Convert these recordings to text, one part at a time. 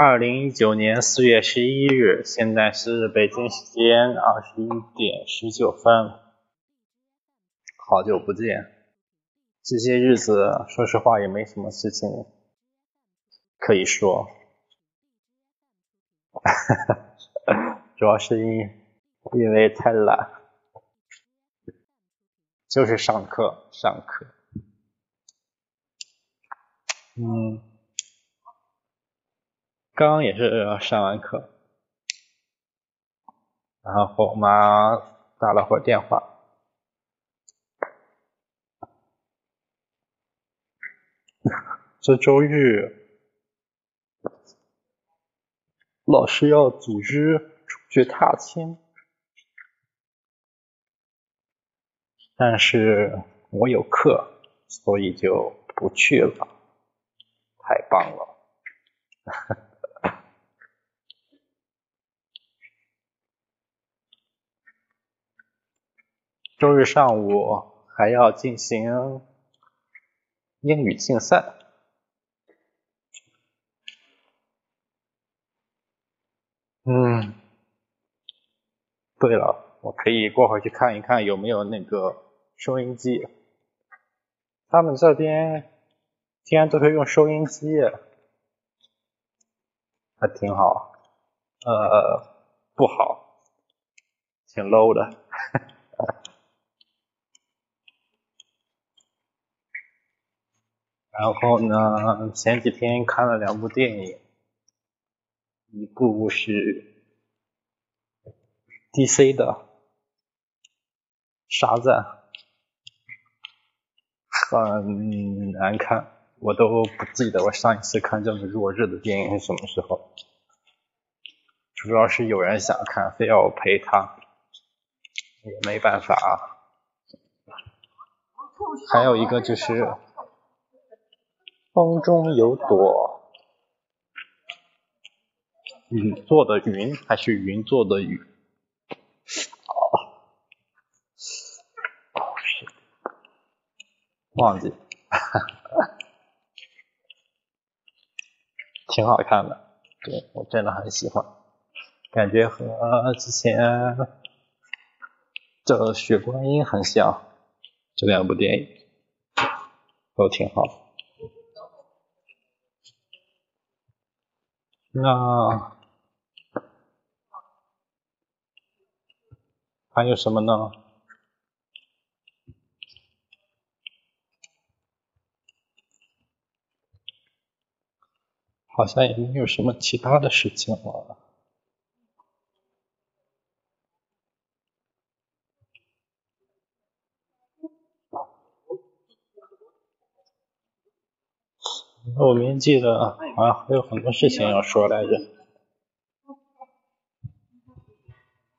二零一九年四月十一日，现在是北京时间二十一点十九分。好久不见，这些日子说实话也没什么事情可以说，主要是因因为太懒，就是上课上课，嗯。刚刚也是上完课，然后我妈打了会儿电话，这周日老师要组织出去踏青，但是我有课，所以就不去了，太棒了。周日上午还要进行英语竞赛。嗯，对了，我可以过会去看一看有没有那个收音机。他们这边竟然都会用收音机，还挺好。呃，不好，挺 low 的。然后呢，前几天看了两部电影，一部是 DC 的《沙赞》，很难看，我都不记得我上一次看这么弱智的电影是什么时候。主要是有人想看，非要我陪他，也没办法啊。还有一个就是。风中有朵。雨做的云，还是云做的雨？哦，忘记，挺好看的，对我真的很喜欢，感觉和之前的《雪观音》很像，这两部电影都挺好。那还有什么呢？好像也没有什么其他的事情了。我明记得好像还有很多事情要说来着。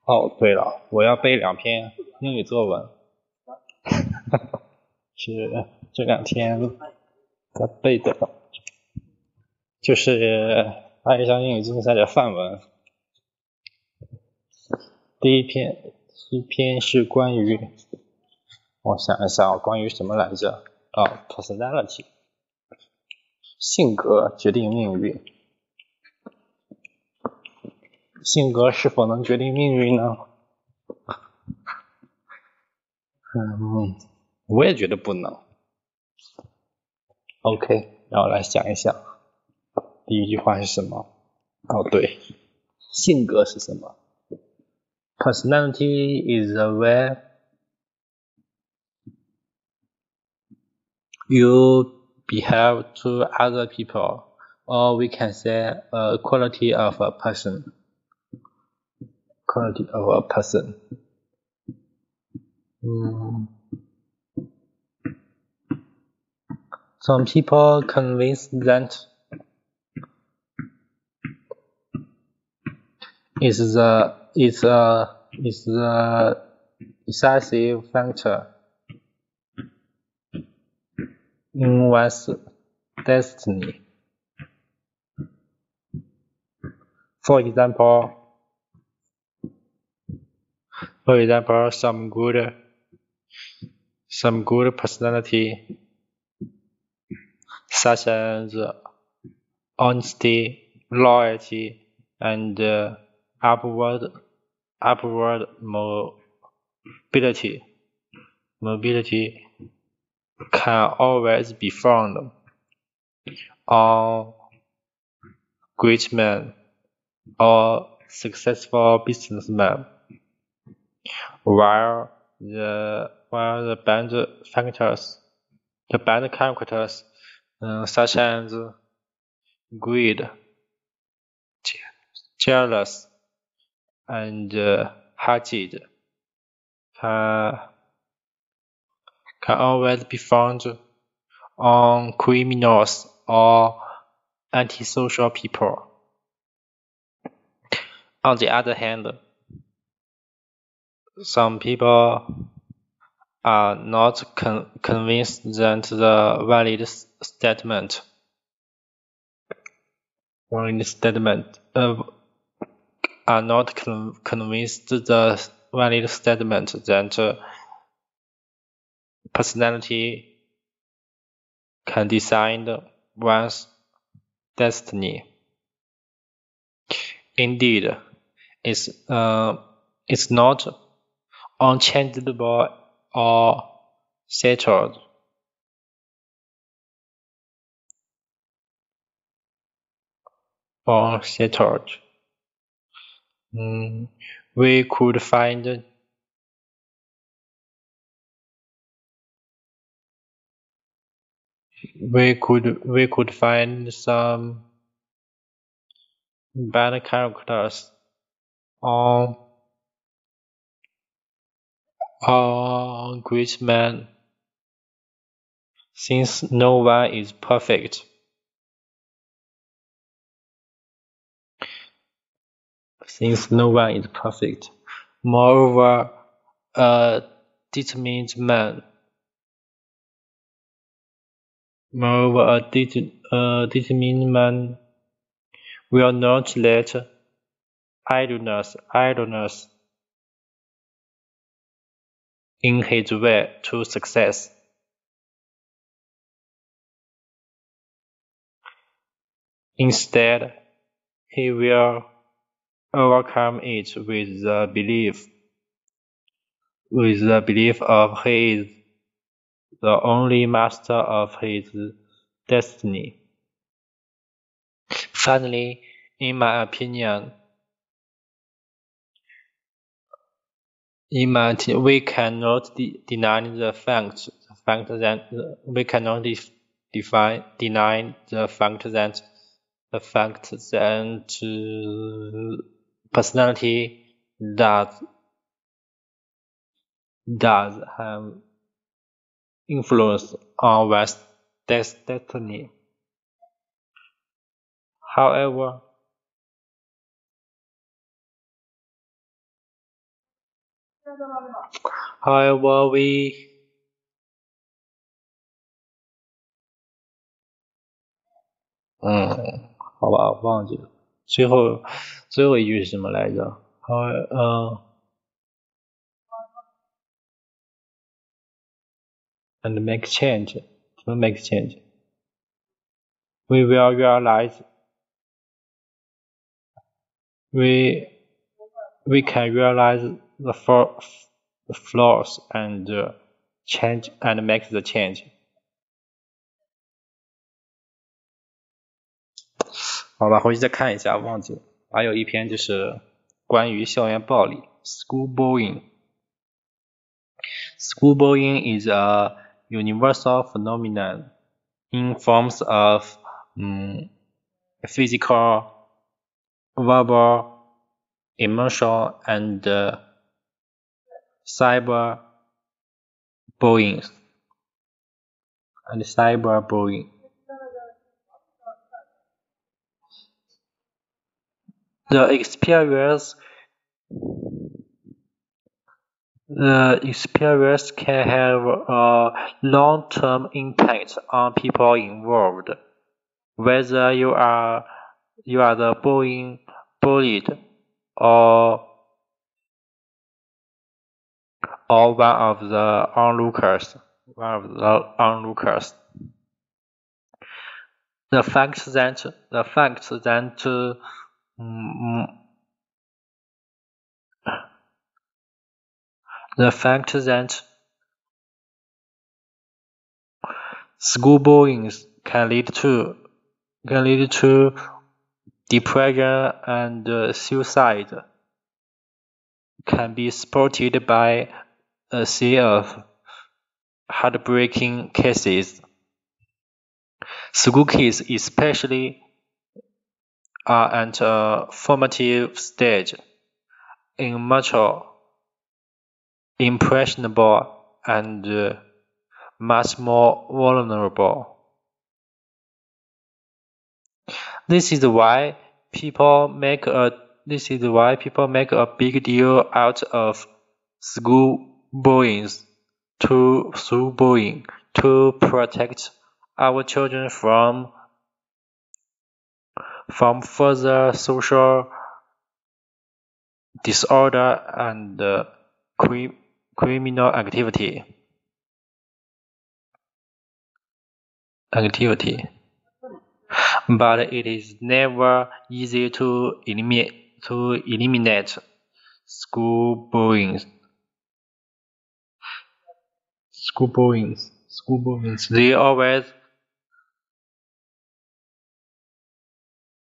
哦，对了，我要背两篇英语作文，是这两天在背的，就是爱一项英语竞赛的范文。第一篇，一篇是关于，我想一想，关于什么来着？啊，personality。性格决定命运，性格是否能决定命运呢？嗯，我也觉得不能。OK，让我来想一想，第一句话是什么？哦，对，性格是什么？Personality is the way you behave to other people, or we can say a quality of a person. Quality of a person. Mm. Some people convince that it's the it's a it's the decisive factor in one's destiny. For example, for example, some good, some good personality, such as honesty, loyalty, and uh, upward upward mobility. Mobility can always be found on great men or successful businessmen, while the while the bad factors, the bad characters, uh, such as greed, jealous, and uh, hatred, can, can always be found on criminals or antisocial people. On the other hand, some people are not con convinced that the valid statement valid statement uh, are not con convinced the valid statement that uh, personality can decide one's destiny. Indeed, it's, uh, it's not unchangeable or settled. Or settled. Mm, we could find we could we could find some bad characters on on great men since no one is perfect. Since no one is perfect. Moreover, a determined man Moreover, a man will not let idleness, idleness in his way to success. Instead, he will overcome it with the belief, with the belief of he is the only master of his destiny. Finally, in my opinion, in my we cannot de deny the fact, the fact that we cannot de define deny the fact that the fact that personality does does have influence on one's destiny. However, however, we嗯，好吧，忘记了。最后最后一句是什么来着？好，嗯。 and make change. To make change. We will realize we we can realize the, the flaws and uh, change and make the change. 好吧，回去再看一下，忘记了。还有一篇就是关于校园暴力，school bullying。School bullying is a universal phenomenon in forms of um, physical, verbal, emotional, and uh, cyber bullying and cyber bullying. The experience the experience can have a long-term impact on people involved, whether you are you are the bullying, bullied or or one of the onlookers, one of the onlookers. the fact that the fact that um, the fact that school bullying can lead to can lead to depression and uh, suicide can be supported by a sea of heartbreaking cases. School kids especially are at a formative stage in immature, impressionable, and uh, much more vulnerable. This is why people make a this is why people make a big deal out of school bullying to school bullying to protect our children from from further social disorder and uh, criminal activity. activity. But it is never easy to eliminate to eliminate school bullying. School bullying. School bullying. They always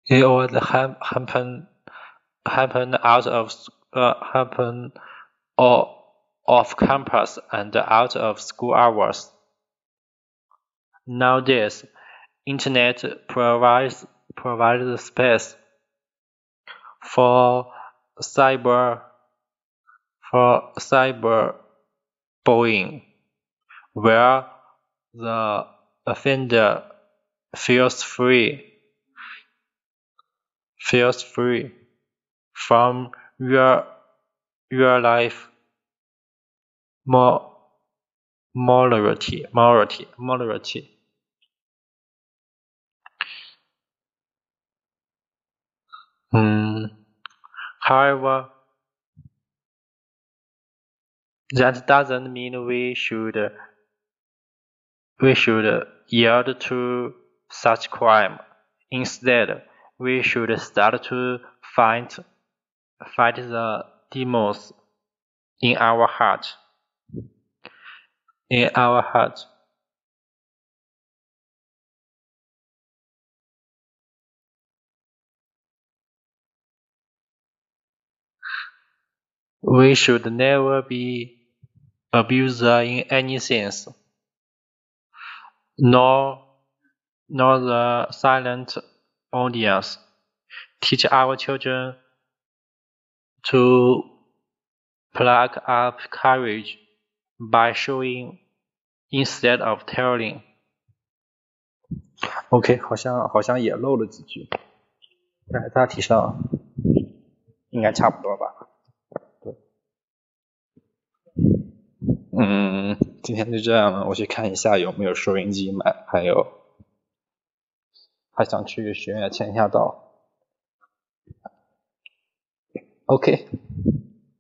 they always happen happen out of uh, happen or off campus and out of school hours. Nowadays, Internet provides provides space for cyber for cyber bullying, where the offender feels free feels free from real real life more morality morality morality. Um however that doesn't mean we should we should yield to such crime. Instead we should start to fight fight the demons in our heart in our heart. We should never be abuser in any sense nor nor the silent audience. Teach our children to pluck up courage by showing instead of telling. OK，好像好像也漏了几句，但大体上应该差不多吧。对，嗯，今天就这样了，我去看一下有没有收音机买，还有。还想去学院签一下到。OK。